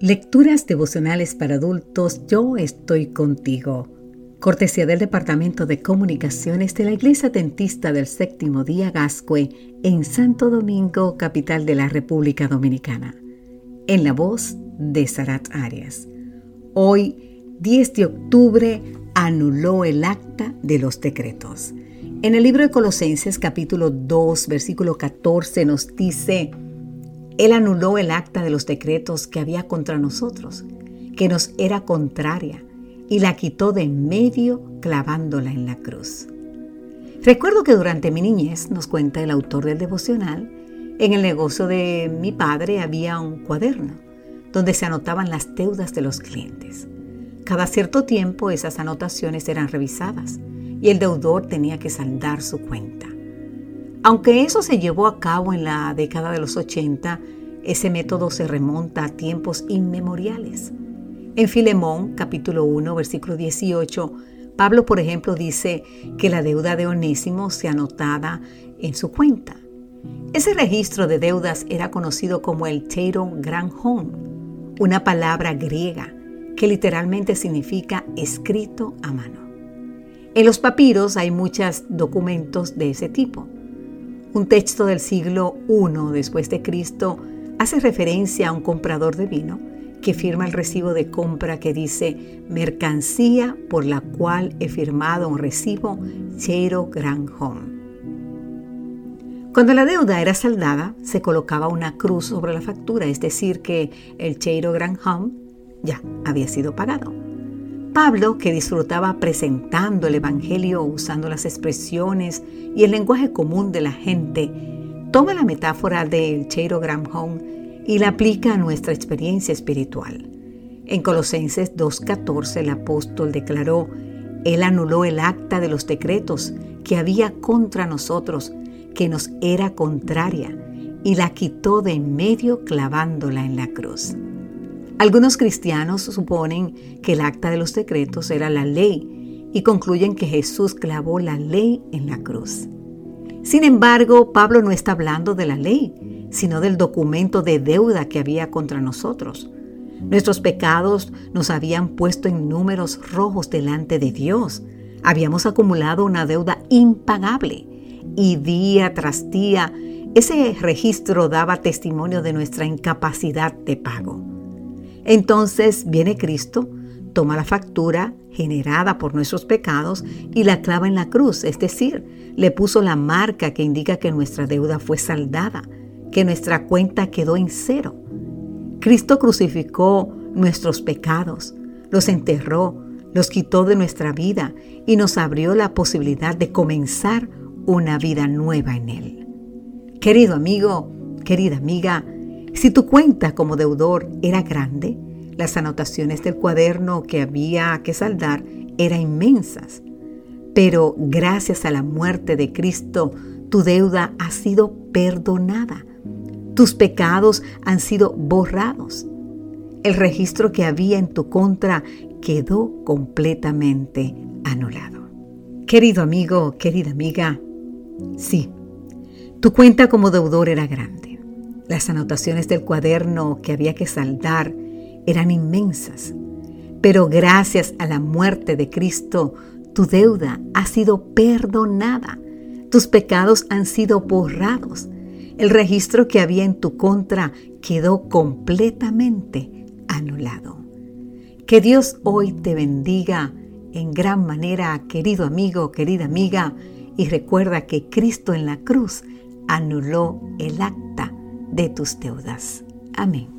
Lecturas devocionales para adultos, yo estoy contigo. Cortesía del Departamento de Comunicaciones de la Iglesia Dentista del Séptimo Día Gascue en Santo Domingo, capital de la República Dominicana. En la voz de Sarat Arias. Hoy, 10 de octubre, anuló el acta de los decretos. En el libro de Colosenses capítulo 2, versículo 14 nos dice, él anuló el acta de los decretos que había contra nosotros, que nos era contraria, y la quitó de en medio clavándola en la cruz. Recuerdo que durante mi niñez, nos cuenta el autor del devocional, en el negocio de mi padre había un cuaderno donde se anotaban las deudas de los clientes. Cada cierto tiempo esas anotaciones eran revisadas y el deudor tenía que saldar su cuenta. Aunque eso se llevó a cabo en la década de los 80, ese método se remonta a tiempos inmemoriales. En Filemón, capítulo 1, versículo 18, Pablo, por ejemplo, dice que la deuda de Onésimo se anotada en su cuenta. Ese registro de deudas era conocido como el Teiro Granjon, una palabra griega que literalmente significa escrito a mano. En los papiros hay muchos documentos de ese tipo. Un texto del siglo I después de Cristo hace referencia a un comprador de vino que firma el recibo de compra que dice mercancía por la cual he firmado un recibo Cheiro Grand Home. Cuando la deuda era saldada, se colocaba una cruz sobre la factura, es decir, que el Cheiro Grand Home ya había sido pagado. Pablo, que disfrutaba presentando el Evangelio usando las expresiones y el lenguaje común de la gente, toma la metáfora del Cheiro Home y la aplica a nuestra experiencia espiritual. En Colosenses 2.14 el apóstol declaró, Él anuló el acta de los decretos que había contra nosotros, que nos era contraria, y la quitó de en medio clavándola en la cruz. Algunos cristianos suponen que el acta de los decretos era la ley y concluyen que Jesús clavó la ley en la cruz. Sin embargo, Pablo no está hablando de la ley, sino del documento de deuda que había contra nosotros. Nuestros pecados nos habían puesto en números rojos delante de Dios. Habíamos acumulado una deuda impagable y día tras día ese registro daba testimonio de nuestra incapacidad de pago. Entonces viene Cristo, toma la factura generada por nuestros pecados y la clava en la cruz, es decir, le puso la marca que indica que nuestra deuda fue saldada, que nuestra cuenta quedó en cero. Cristo crucificó nuestros pecados, los enterró, los quitó de nuestra vida y nos abrió la posibilidad de comenzar una vida nueva en Él. Querido amigo, querida amiga, si tu cuenta como deudor era grande, las anotaciones del cuaderno que había que saldar eran inmensas. Pero gracias a la muerte de Cristo, tu deuda ha sido perdonada. Tus pecados han sido borrados. El registro que había en tu contra quedó completamente anulado. Querido amigo, querida amiga, sí, tu cuenta como deudor era grande las anotaciones del cuaderno que había que saldar eran inmensas, pero gracias a la muerte de Cristo, tu deuda ha sido perdonada, tus pecados han sido borrados, el registro que había en tu contra quedó completamente anulado. Que Dios hoy te bendiga en gran manera, querido amigo, querida amiga, y recuerda que Cristo en la cruz anuló el acta de tus deudas. Amén.